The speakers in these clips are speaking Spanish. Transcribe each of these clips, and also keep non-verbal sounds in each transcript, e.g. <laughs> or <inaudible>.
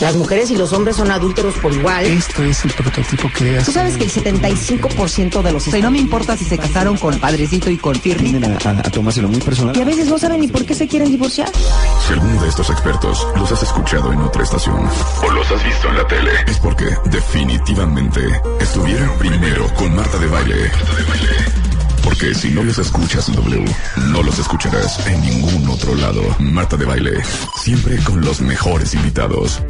Las mujeres y los hombres son adúlteros por igual. Esto es el prototipo que Tú sabes que el 75% de los... O sea, y no me importa si se casaron con Padrecito y con Firme. Tienden a, a, a tomárselo muy personal. Y a veces no saben ni por qué se quieren divorciar. Si alguno de estos expertos los has escuchado en otra estación o los has visto en la tele, es porque definitivamente estuvieron primero con Marta de Baile. Porque si no los escuchas en W, no los escucharás en ningún otro lado. Marta de Baile, siempre con los mejores invitados.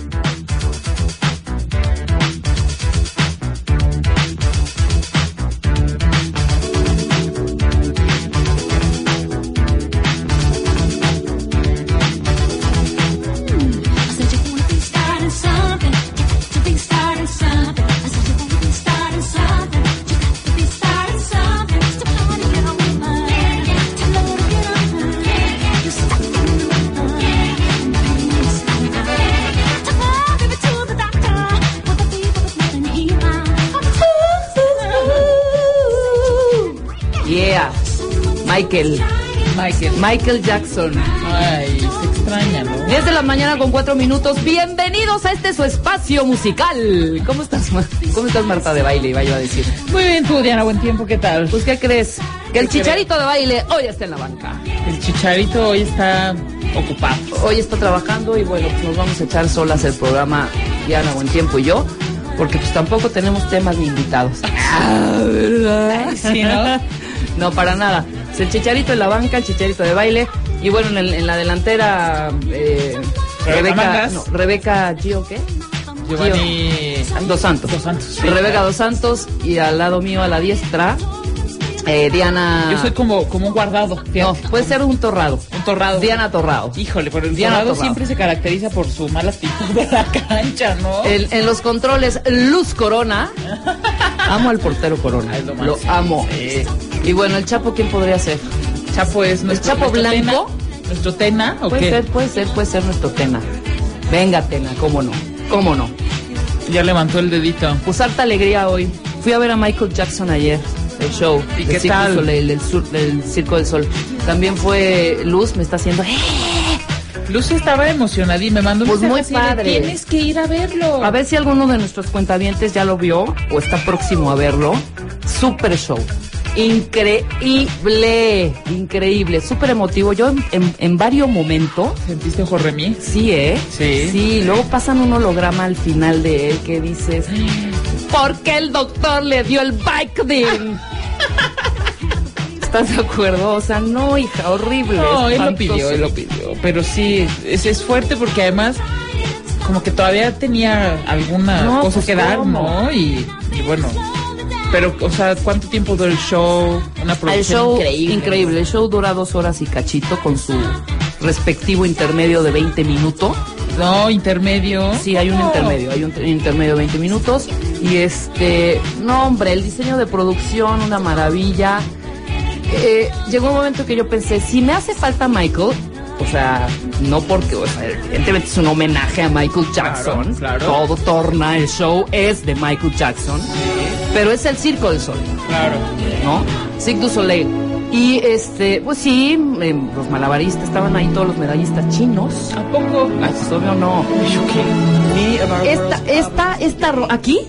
Michael. Michael. Michael Jackson. Ay, se extraña, ¿no? 10 de la mañana con 4 minutos. Bienvenidos a este su espacio musical. ¿Cómo estás, ¿Cómo estás Marta de baile? Iba yo a decir. Muy bien, tú, Diana, buen tiempo, ¿qué tal? Pues, ¿qué crees? Que el ¿Qué chicharito de baile hoy está en la banca. El chicharito hoy está ocupado. Hoy está trabajando y bueno, pues nos vamos a echar solas el programa Diana Buen Tiempo y yo. Porque pues tampoco tenemos temas ni invitados. Ah, ¿verdad? <laughs> Sí, ¿no? No, para nada. Es el chicharito en la banca, el chicharito de baile. Y bueno, en, el- en la delantera, eh, Rebeca Rebeca, Mangas. no, Rebeca Gio, ¿qué? Giovanni Dos Santos. Dos Santos, sí, Rebeca. Dos Santos y al lado mío a la diestra, eh, Diana. Yo soy como, como un guardado. No, puede ser un torrado. un torrado. Diana Torrado. Híjole, pero el Diana torrado Torrado. siempre se caracteriza por su mala actitud de la cancha, ¿no? El- en los controles, Luz Corona. <laughs> Amo al portero Corona. Ay, lo amo. Sí. Y bueno, el Chapo, ¿quién podría ser? Chapo es nuestro, Chapo nuestro blanco? Tena. ¿Nuestro Tena o Puede qué? ser, puede ser, puede ser nuestro Tena. Venga, Tena, cómo no. ¿Cómo no? Ya levantó el dedito. Pues harta alegría hoy. Fui a ver a Michael Jackson ayer, el show. ¿Y qué du tal? Soleil, del, sur- del Circo del Sol. También fue Luz, me está haciendo. ¡eh! Lucy estaba emocionada y me mandó un Pues muy de, padre. Tienes que ir a verlo. A ver si alguno de nuestros cuentavientes ya lo vio o está próximo a verlo. Super show. Increíble, increíble, súper emotivo. Yo en, en- en varios momentos, ¿Sentiste Jorremí? sí, ¿eh? Sí. Sí, luego pasan un holograma al final de él que dices, ¿por qué el doctor le dio el Vicodin? ¿Estás de acuerdo? O sea, no, hija, horrible. No, él lo pidió, él lo pidió. Pero sí, es, es fuerte porque además, como que todavía tenía alguna No, cosa pues, que dar. ¿no? Y, y bueno. Pero, o sea, ¿cuánto tiempo duró el show? Una El producción show increíble. increíble. El show dura dos horas y cachito con su respectivo intermedio de 20 minutos. No, intermedio. Sí, hay un No. intermedio, hay un intermedio de 20 minutos. Y este, no hombre, el diseño de producción, una maravilla. Eh, llegó un momento que yo pensé, si me hace falta Michael, o sea, no porque, o sea, evidentemente es un homenaje a Michael Jackson. claro. Todo torna, el show es de Michael Jackson. Pero es el Circo del Sol. Claro. ¿no? Cirque du Soleil. Y este, pues sí, em, los malabaristas, estaban ahí todos los medallistas chinos. ¿A poco? Ay, pues obvio no. Esta, esta, esta, aquí,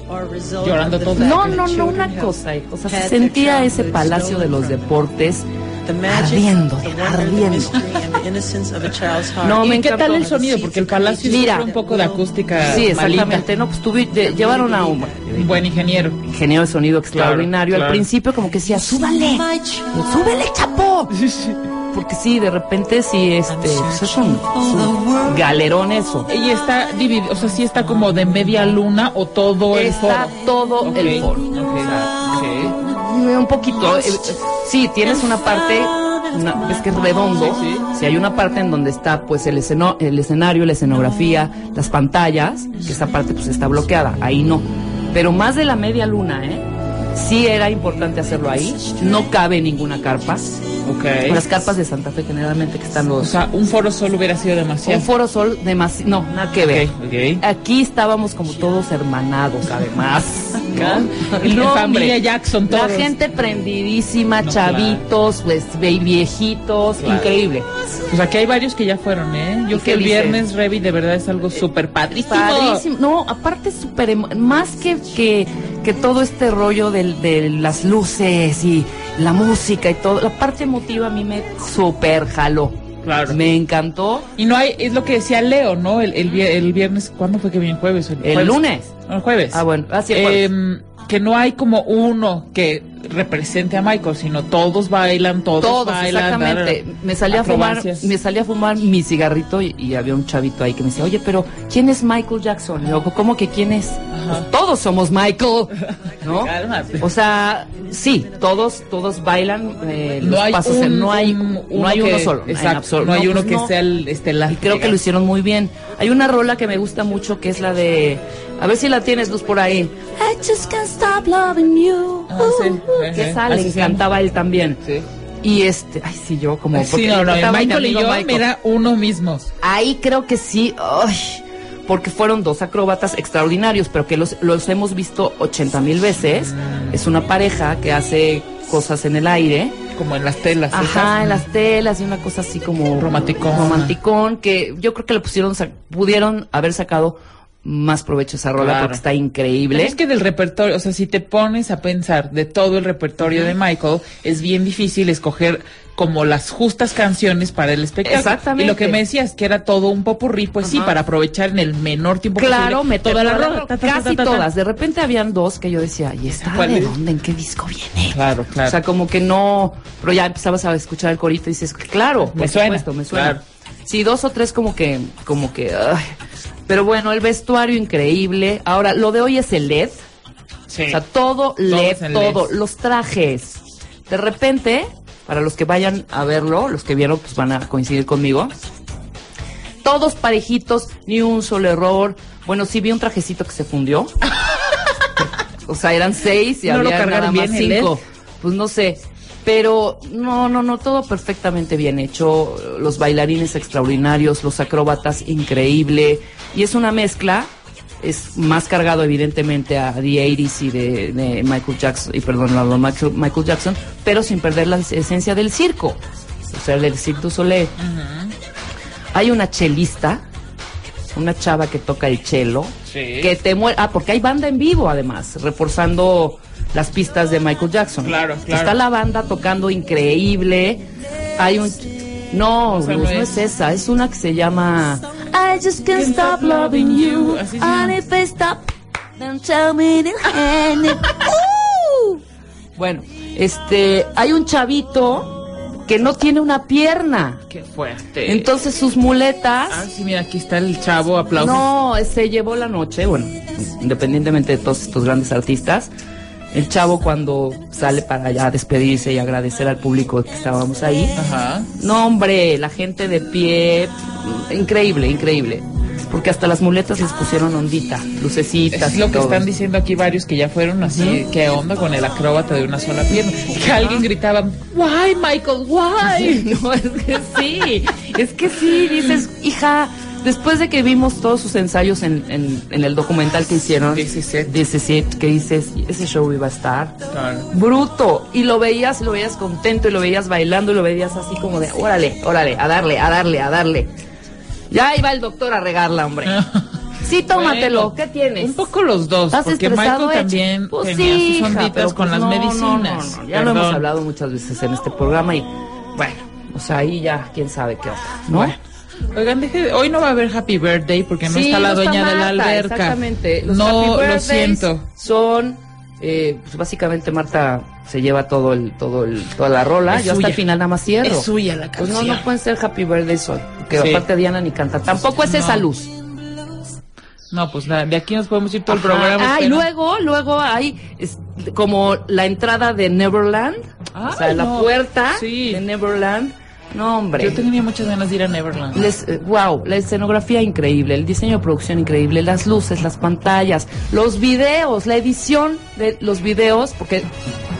Llorando todo. no, no, no, una cosa, o sea, se sentía ese palacio de los deportes ardiendo, ardiendo. No, ¿Y me qué tal el sonido? Porque el palacio Mira. un poco de acústica Sí, malita. exactamente, no, pues de- llevaron a un buen ingeniero. ingeniero de sonido extraordinario. claro. Al principio como que decía, súbale, súbele, chapo. porque sí, de repente sí, este, pues es un, galerón eso. Y está dividido, o sea, sí está como de media luna o todo el Está foro. todo Ok, el foro. ok, Un poquito. eh, eh, sí, tienes una parte, una- es que es redondo. Sí, Sí, hay una parte en donde está pues el, esceno- el escenario, la escenografía, las pantallas, que esa parte pues está bloqueada. Ahí no. Pero más de la media luna, ¿eh? Sí era importante hacerlo ahí. No cabe ninguna carpa. Las carpas de Santa Fe generalmente que están O los... sea, un foro solo hubiera sido demasiado. un foro sol demasiado... No, nada que ver. Ok, ok. Aquí estábamos como todos hermanados, además. <laughs> ¿no? Y la familia. Jackson, La todos. gente prendidísima, No, chavitos, pues viejitos, Claro. increíble. Pues aquí hay varios que ya fueron, ¿eh? Yo ¿Y fui qué el dice? viernes, Revi, de verdad es algo súper padrísimo. Padrísimo. No, aparte súper más que, que, que todo este rollo del- de las luces y la música y todo, la parte emotiva a mí me súper jaló. Claro. Me encantó. Y no hay, es lo que decía Leo, ¿no? El, el, vier- el viernes, ¿cuándo fue que vino el jueves? El jueves? lunes. No, el jueves. Ah, bueno, así el jueves. Em, que no hay como uno que represente a Michael, sino todos bailan, todos, Todos, bailan. exactamente. Me salí a fumar, me salí a fumar mi cigarrito y, y había un chavito ahí que me decía, oye, pero ¿quién es Michael Jackson? Y yo, ¿cómo que quién es? Pues todos somos Michael, <laughs> ¿no? O sea, sí, todos, todos bailan eh, los no hay pasos, un, no hay, un- no hay uno solo, Exacto, no hay uno pues que no. sea el estelar. Y creo que lo hicieron muy bien. Hay una rola que me gusta mucho que es la de, a ver si la tienes luz por ahí. I just can't stop loving you. Ah, sí, Uh, que sale, llama. cantaba él también. Sí. Y este, ay, sí, yo como. Sí, porque no, no, Michael y amigo yo, Michael. mira, uno mismo. Ahí creo que sí, ay, porque fueron dos acróbatas extraordinarios, pero que los, los hemos visto 80 mil veces. Mm. Es una pareja que hace cosas en el aire. Como en las telas. Ajá, esas. en las telas y una cosa así como Romanticón. romanticón, que yo creo que le pusieron, pudieron haber sacado más provecho esa rola Claro. porque está Pero increíble. es que del repertorio, o sea, si te pones a pensar de todo el repertorio de Michael, es bien difícil escoger como las justas canciones para el espectáculo. Exactamente. Y lo que me decías, que era todo un popurrí, pues sí, para aprovechar en el menor tiempo Claro, posible meter toda la rola. Ta, ta, ta, Casi todas. De repente habían dos que yo decía, ¿y esta ¿Cuál de es? dónde? ¿En qué disco viene? Claro, claro. O sea, como que no, pero ya empezabas a escuchar el corito y dices, claro, Me por suena, supuesto, me suena. claro. Sí, dos o tres como que, como que, ay. Pero bueno, el vestuario increíble. Ahora, lo de hoy es el LED, Sí. o sea, todo LED, todo, LED. los trajes. De repente, para los que vayan a verlo, los que vieron, pues van a coincidir conmigo. Todos parejitos, ni un solo error. Bueno, sí vi un trajecito que se fundió. <laughs> o sea, eran seis y ¿No lo había nada más bien cinco. Pues no sé. Pero no, no, no, todo perfectamente bien hecho. Los bailarines extraordinarios, los acróbatas increíble. Y es una mezcla. Es más cargado evidentemente a The 80s y de, de Michael Jackson, y perdón, a los Michael, Michael Jackson, pero sin perder la esencia del circo. O sea, del Cirque du Soleil. Hay una chelista, una chava que toca el chelo, Sí. que te muere. Ah, porque hay banda en vivo además, reforzando las pistas de Michael Jackson. Claro, claro. Está la banda tocando increíble. Hay un. No, Luz, no no es. es esa, es una que se llama I just can't stop loving you. And if I stop, then tell me to end. Uh. <laughs> Bueno, este, hay un chavito que no tiene una pierna. Qué fuerte. Entonces sus muletas. Ah, sí, mira, aquí está el chavo, aplausos. No, se llevó la noche, bueno, independientemente de todos estos grandes artistas. El chavo cuando sale para ya despedirse y agradecer al público que estábamos ahí. Ajá. No, hombre, la gente de pie, increíble, increíble. Porque hasta las muletas les pusieron ondita, lucecitas. Es lo y que todo. están diciendo aquí varios que ya fueron así, ¿qué onda con el acróbata de una sola pierna? Que alguien gritaba, why Michael, why? <laughs> No, es que sí, es que sí, dices, hija, después de que vimos todos sus ensayos en, en, en el documental que hicieron, This is it. This is it, que dices, ese show iba a estar Claro. bruto, y lo veías, lo veías contento, y lo veías bailando, y lo veías así como de, órale, órale, a darle, a darle, a darle. Ya iba el doctor a regarla, hombre. <laughs> Sí, tómatelo, Bueno, ¿qué tienes? Un poco los dos, ¿Estás porque Michael Edge? también Pues tenía sí, sus onditas con pues las no, medicinas. no, no, Ya lo hemos hablado muchas veces en este programa y bueno, o sea, ahí ya quién sabe qué onda, ¿no? Bueno. Oigan, deje de- hoy no va a haber Happy Birthday porque no Sí, está la no dueña de la Marta, alberca. Exactamente. Los no, happy lo siento. Son Eh, pues básicamente Marta se lleva todo el, todo el, toda la rola. Es Yo hasta suya. el final nada más cierro. Es suya la Pues no, canción. no pueden ser Happy Birthday Soy. Porque Sí. aparte Diana ni canta. Tampoco es esa No. luz. No, pues nada, de aquí nos podemos ir todo el programa. Ah, y luego, luego hay es, como la entrada de Neverland. o sea, Ay, la no. puerta Sí. de Neverland. No, hombre. Yo tenía muchas ganas de ir a Neverland. Les, eh, wow, la escenografía increíble, el diseño de producción increíble, las luces, las pantallas, los videos, la edición de los videos, porque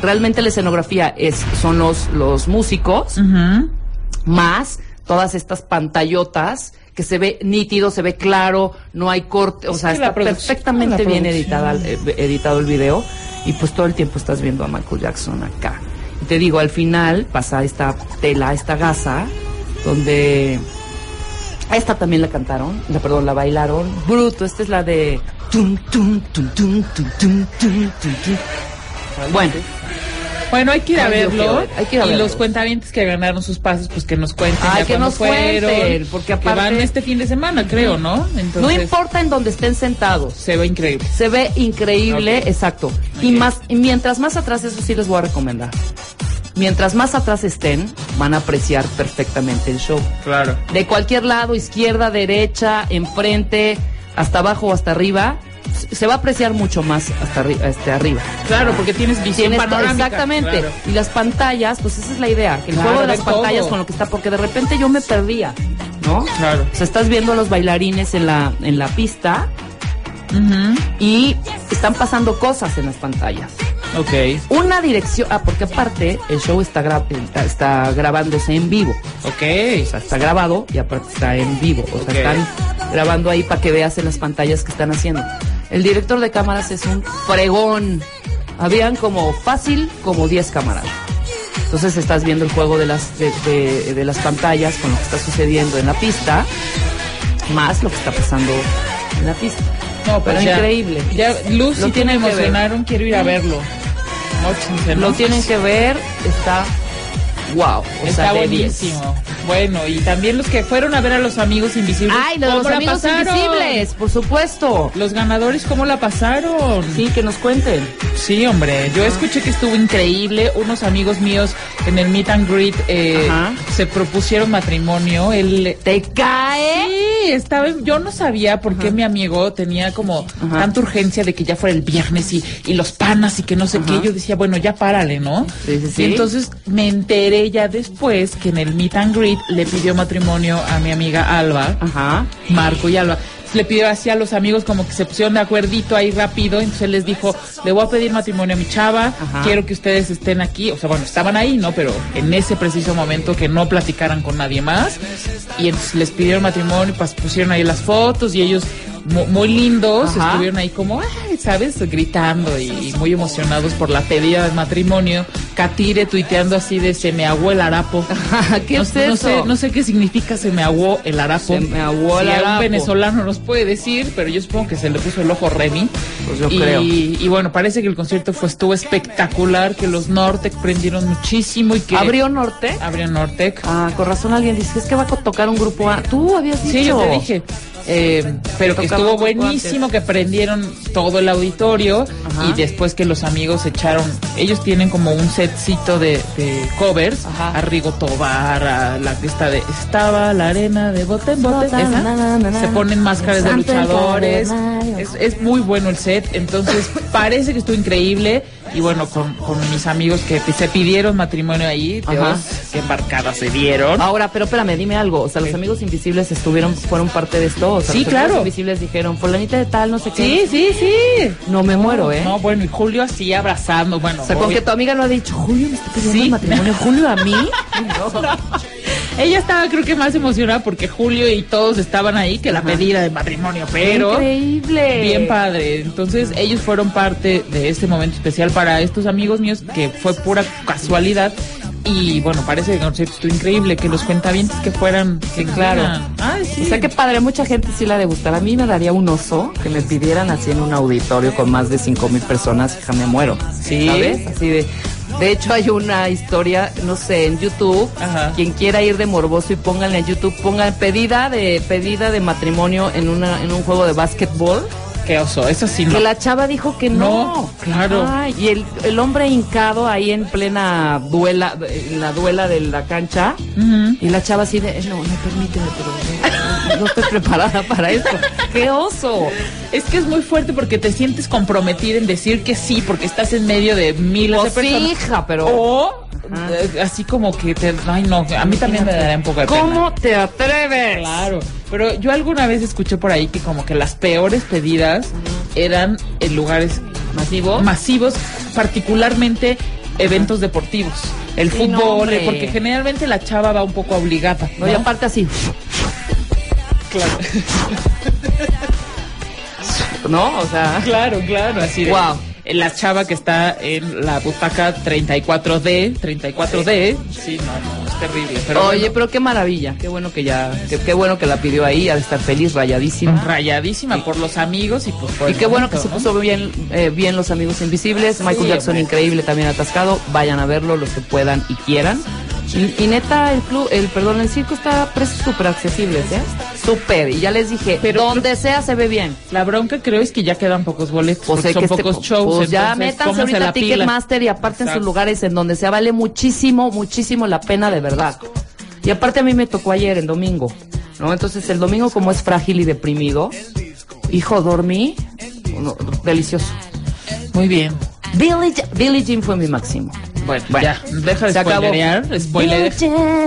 realmente la escenografía es son los los músicos Ujú. más todas estas pantallotas que se ve nítido, se ve claro, no hay corte, o Es sea, está perfectamente bien editada, eh, editado el video y pues todo el tiempo estás viendo a Michael Jackson acá te digo, al final pasa esta tela, esta gasa, donde esta también la cantaron, la, perdón, la bailaron. Bruto, esta es la de... Bueno. Bueno, hay que ir a Ay, verlo. quiero ver, hay que ir a y los cuentavientes que ganaron sus pases, pues que nos cuenten. Ay, ya que nos fueron, cuenten, porque que aparte- van este fin de semana, creo, ¿no? Entonces, no importa en donde estén sentados. Se ve increíble. Se ve increíble, exacto. Y más, y mientras más atrás, eso sí les voy a recomendar. Mientras más atrás estén, van a apreciar perfectamente el show. Claro. De cualquier lado, izquierda, derecha, enfrente, hasta abajo o hasta arriba, se va a apreciar mucho más hasta arri- este, arriba. Claro, porque tienes visión Tienes- panorámica. exactamente. Claro. Y las pantallas, pues esa es la idea, que el Claro, juego de las pantallas todo. con lo que está, porque de repente yo me perdía, ¿no? Claro. O sea, estás viendo a los bailarines en la, en la pista y están pasando cosas en las pantallas. Ok. Una dirección, ah, porque aparte el show está, gra- está, grabándose en vivo. Ok. O sea, está grabado y aparte está en vivo. O sea, Ok. están grabando ahí para que veas en las pantallas que están haciendo. El director de cámaras es un fregón. Habían como fácil como 10 cámaras. Entonces estás viendo el juego de las, de, de- de las pantallas con lo que está sucediendo en la pista, más lo que está pasando en la pista. No, Pero pues ya- increíble. Ya, Luz Lo que ver. emocionaron, quiero ir a verlo. ¿no? Lo tienen que ver, está wow. O Está sea, de 10. buenísimo. Bueno, y también los que fueron a ver a los amigos invisibles. Ay, los, ¿cómo la amigos pasaron? invisibles, por supuesto. Los ganadores, ¿cómo la pasaron? Sí, que nos cuenten. Sí, hombre, yo escuché que estuvo increíble. Unos amigos míos en el meet and greet eh, se propusieron matrimonio. Él ¿Te cae? Sí, estaba, yo no sabía por qué mi amigo tenía como Ajá. tanta urgencia de que ya fuera el viernes y, y los panas y que no sé qué. Yo decía, bueno, ya párale, ¿no? Sí, sí, sí. Y entonces me enteré ya después que en el meet and greet le pidió matrimonio a mi amiga Alba. Ajá. Marco y Alba. Le pidió así a los amigos como que se pusieron de acuerdito ahí rápido, entonces él les dijo, le voy a pedir matrimonio a mi chava, Ajá. quiero que ustedes estén aquí, o sea, bueno, estaban ahí, ¿no? Pero en ese preciso momento que no platicaran con nadie más, y entonces les pidieron matrimonio, pues pusieron ahí las fotos y ellos muy lindos, Ajá. estuvieron ahí como, ay, ¿sabes? Gritando y muy emocionados por la pedida de matrimonio, Catire tuiteando así de se me aguó el harapo. <laughs> ¿Qué no, es no eso? sé, no sé qué significa se me aguó el harapo. Se me aguó el Si harapo. un venezolano nos puede decir, pero yo supongo que se le puso el ojo Remy. Pues yo y, creo. y bueno, parece que el concierto fue estuvo espectacular, que los Nortec prendieron muchísimo y que ¿Abrió Norte? abrió Nortec. Ah, con razón alguien dice, es que va a tocar un grupo A. Tú habías dicho. Sí, yo te dije. Eh, pero que estuvo buenísimo, que prendieron todo el auditorio Ajá. y después que los amigos echaron, ellos tienen como un setcito de, de covers, Ajá. a Rigo Tobar, a la que está de Estaba la arena de bote en bote, Bota, esa. na, na, na, na. se ponen máscaras de luchadores, es, es muy bueno el set, entonces <laughs> parece que estuvo increíble y bueno, con, con mis amigos que se pidieron matrimonio ahí, Ajá. Dios, qué embarcadas se dieron. Ahora, pero espérame, dime algo. O sea, los amigos invisibles estuvieron, fueron parte de esto. O sea, Sí, los claro. amigos invisibles dijeron, fulanita de tal, no sé Sí, qué. sí, sí. No me muero, ¿eh? No, bueno, y Julio así abrazando, bueno. o sea, con que tu amiga no ha dicho, Julio me está pidiendo Sí. matrimonio. Julio a mí. <laughs> Ella estaba creo que más emocionada porque Julio y todos estaban ahí que la Ajá. pedida de matrimonio, pero Increíble. bien padre. Entonces ellos fueron parte de este momento especial para estos amigos míos que fue pura casualidad. Y bueno, parece que concierto estuvo increíble, que los cuentavientes que fueran, que claro. fueran. Ay, sí. O sea, qué padre, mucha gente sí la de gustar. A mí me daría un oso que me pidieran así en un auditorio con más de cinco mil personas, hija, me muero. Sí. ¿Sabes? Así de. De hecho, hay una historia, no sé, en YouTube. Ajá. Quien quiera ir de morboso y pónganle a YouTube, pongan pedida de pedida de matrimonio en una en un juego de básquetbol qué oso, eso sí no. Que la chava dijo que no. No, claro. Ay, y el, el hombre hincado ahí en plena duela, en la duela de la cancha. Y la chava así de, no, no permíteme, pero no, no estoy preparada para esto. ¡Qué oso! Es que es muy fuerte porque te sientes comprometida en decir que sí, porque estás en medio de miles Pues de personas. sí, hija, pero... O eh, así como que te, ay no, a mí también me daría un poco de pena. ¿Cómo te atreves? Claro, pero yo alguna vez escuché por ahí que como que las peores pedidas eran en lugares ¿Masivo? masivos, particularmente eventos deportivos, el Sí, fútbol, hombre. porque generalmente la chava va un poco obligada. No, y aparte así, claro, <laughs> ¿no? O sea... claro, claro, así de, Wow. La chava que está en la butaca 34D, 34D, sí, no, no, es terrible. Pero Oye, bueno, pero qué maravilla, qué bueno que ya, qué, qué bueno que la pidió ahí, ha de estar feliz, rayadísima. rayadísima por los amigos y pues por Y qué bueno que se puso bien, eh, bien los amigos invisibles. Michael Sí, Jackson increíble también atascado. Vayan a verlo los que puedan y quieran. Y, y neta, el club, el perdón, el circo está a precios súper accesibles, ¿eh? Súper. Y ya les dije, Pero- donde sea se ve bien. La bronca creo es que ya quedan pocos boletos, Pues, porque son que este- pocos shows. pues ya métanse ahorita a. Ticketmaster y aparten sus Exacto. lugares en donde sea. Vale muchísimo, muchísimo la pena de verdad. Y aparte a mí me tocó ayer, el domingo, ¿no? Entonces el domingo como es frágil y deprimido, hijo, dormí, no, delicioso. Muy bien. Ja- Billie Jean fue mi máximo. Bueno, Bueno, ya, deja de spoilerear. Spoiler,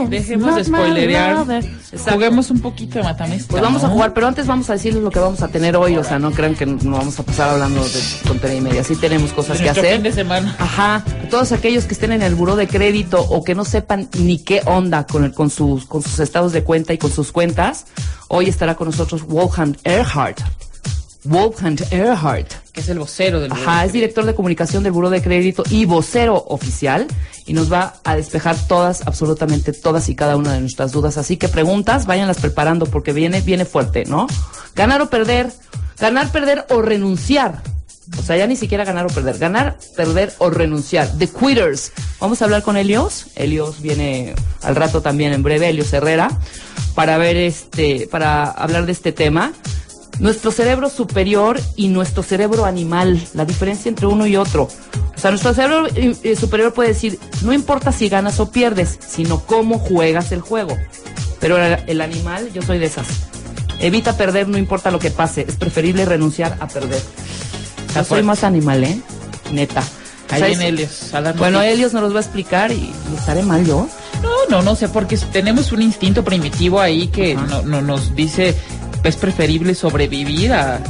dejemos de spoilerear. Juguemos un poquito de matamesta. Pues vamos a jugar, pero antes vamos a decirles lo que vamos a tener hoy, o sea, no crean que no vamos a pasar hablando de tontería y media, sí tenemos cosas que hacer. fin de semana. Ajá, todos aquellos que estén en el buró de crédito o que no sepan ni qué onda con el, con sus con sus estados de cuenta y con sus cuentas, hoy estará con nosotros Wolfgang Erhardt. Wolfgang Erhardt. Que es el vocero del Ajá, es director de comunicación del Buró de Crédito y vocero oficial y nos va a despejar todas, absolutamente todas y cada una de nuestras dudas. Así que preguntas, váyanlas preparando porque viene, viene fuerte, ¿no? Ganar o perder, ganar, perder o renunciar. O sea, ya ni siquiera ganar o perder, ganar, perder o renunciar. The Quitters. Vamos a hablar con Helios. Helios viene al rato también en breve, Helios Herrera, para ver este, para hablar de este tema. Nuestro cerebro superior y nuestro cerebro animal, la diferencia entre uno y otro. O sea, nuestro cerebro eh, eh, superior puede decir, no importa si ganas o pierdes, sino cómo juegas el juego. Pero el, animal, yo soy de esas. Evita perder, no importa lo que pase. Es preferible renunciar a perder. Yo soy más animal, ¿eh? Neta. O Ahí sea, viene Helios. a Bueno. Helios nos los va a explicar y, y estaré mal yo. No, no, no sé, porque tenemos un instinto primitivo ahí que no, no nos dice es preferible sobrevivir a,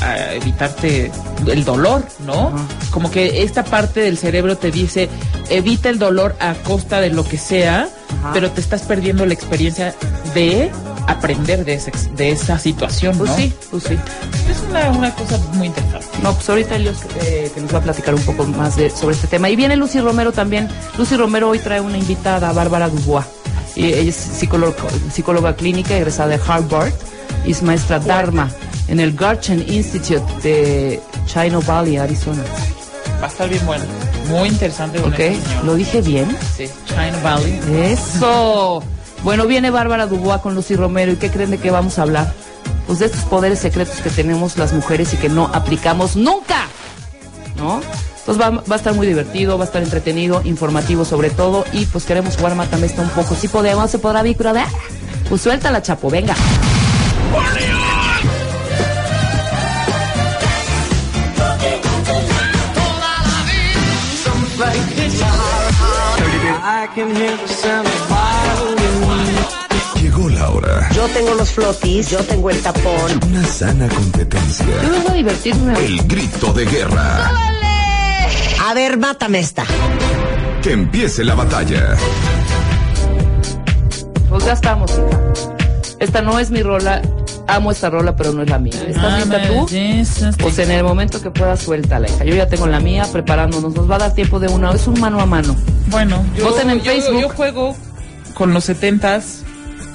a evitarte el dolor, ¿no? Como que esta parte del cerebro te dice evita el dolor a costa de lo que sea, pero te estás perdiendo la experiencia de aprender de esa, de esa situación, Pues ¿no? sí, pues sí. Es una, una cosa muy interesante. No, pues ahorita Helios eh, que nos va a platicar un poco más de, sobre este tema. Y viene Lucy Romero también. Lucy Romero hoy trae una invitada, Bárbara Dubois. Y ella es psicóloga, psicóloga clínica, egresada de Harvard. Y es maestra Dharma en el Garchen Institute de Chino Valley, Arizona. Va a estar bien bueno. Muy interesante. con ¿Ok? este señor. ¿Lo dije bien? Sí, China Valley. Eso. Bueno, viene Bárbara Dubois con Lucy Romero. ¿Y qué creen de qué vamos a hablar? Pues de estos poderes secretos que tenemos las mujeres y que no aplicamos nunca. ¿No? Entonces va, va a estar muy divertido, va a estar entretenido, informativo sobre todo. Y pues queremos jugar Matamesta un poco. Si podemos, se podrá vincular. Pues suéltala, chapo, venga. Llegó la hora. Yo tengo los flotis, yo tengo el tapón. Una sana competencia. Yo vengo a divertirme. El grito de guerra. A ver, mátame esta. Que empiece la batalla. Pues ya estamos, hija. Esta no es mi rola. Amo esta rola, pero no es la mía. ¿Estás lista tú? Pues en el momento que pueda, suéltala, hija. Yo ya tengo la mía preparándonos. Nos va a dar tiempo de una. Es un mano a mano. Bueno, yo, Voten en yo- Facebook. Yo juego con los setentas.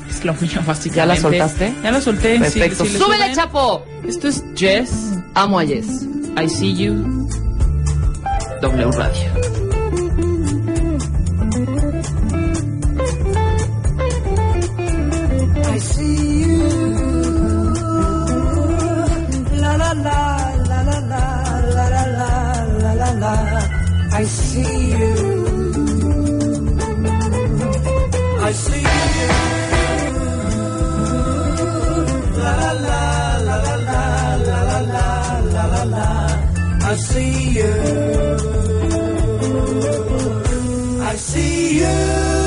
Es lo mío, básicamente. <laughs> ¿Ya la soltaste? Ya la solté. sí, Perfecto. sí le ¡Súbele, suben. chapo! Esto es Jess. Amo a Jess. I see you. W Radio. I see I see you. I see you. La la la la la la la la la. I see you. I see you.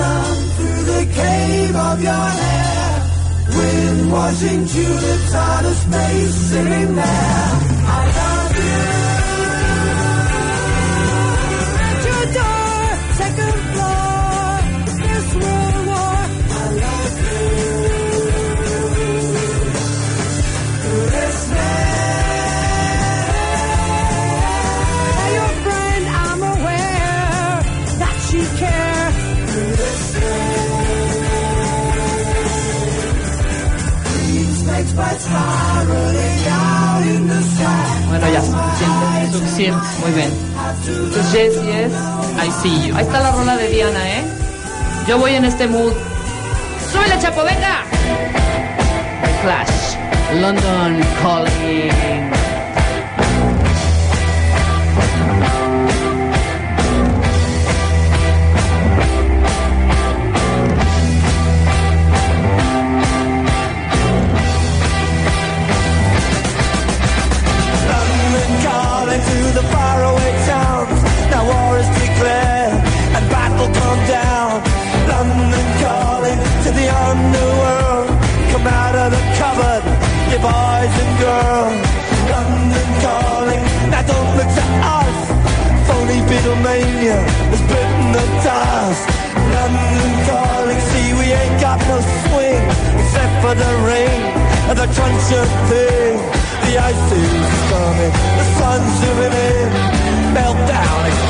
Sun through the cave of your hair. Wind washing tulips out of space, sitting there. I love you. Ahí está la rola de Diana, ¿eh? Yo voy en este mood. ¡Súbele, chapo, venga! Clash. London Calling.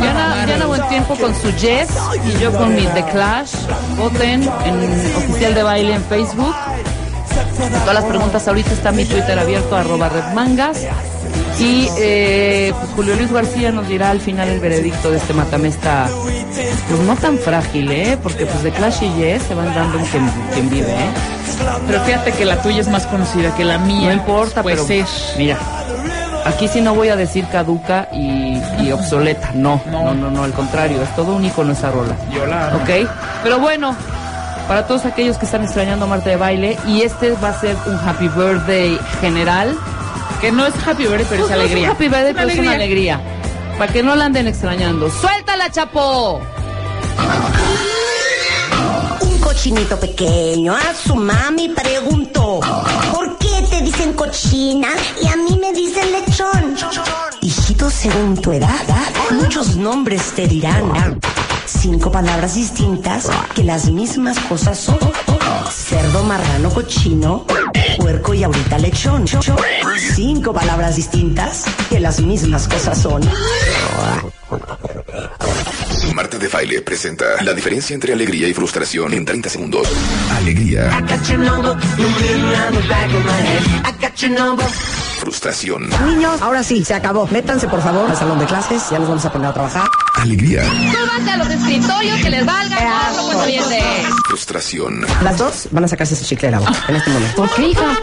Diana, Diana Buen Tiempo con su Jess y yo con mi The Clash. Voten en oficial de baile en Facebook. Todas las preguntas ahorita está mi Twitter abierto, arroba redmangas. Y eh, pues Julio Luis García nos dirá al final el veredicto de este matamesta, pues no tan frágil, ¿eh? Porque pues The Clash y Jess se van dando en quien, quien vive, ¿eh? Pero fíjate que la tuya es más conocida que la mía. No importa, Puede pero ser. mira, aquí sí no voy a decir caduca y, y obsoleta, no, no, no, no, al contrario, es todo un icono esa rola. Yo la amo. ¿Ok? Pero bueno, para todos aquellos que están extrañando a Marta de Baile, y este va a ser un happy birthday general. Que no es happy birthday, pero es No, no alegría. un happy birthday, pero es una alegría. Para que no la anden extrañando. ¡Suéltala, chapo! Un cochinito pequeño a su mami preguntó, ¿por qué dicen cochina y a mí me dicen lechón? Hijito, según tu edad, muchos nombres te dirán. Cinco palabras distintas que las mismas cosas son. Cerdo, marrano, cochino, puerco y ahorita lechón. Cinco palabras distintas que las mismas cosas son. Marta de Baile presenta la diferencia entre alegría y frustración en 30 segundos. Alegría, frustración. Niños, ahora sí, se acabó. Métanse, por favor, al salón de clases. Ya nos vamos a poner a trabajar. Alegría, Súbanse a los escritorios que les valga pues frustración. Las dos van a sacarse su chicle de la boca en este momento. ¿Por qué, hija?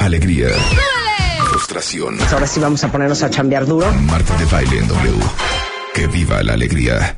Alegría, frustración. Ahora sí vamos a ponernos a chambear duro. Marta de Baile en W. Que viva la alegría.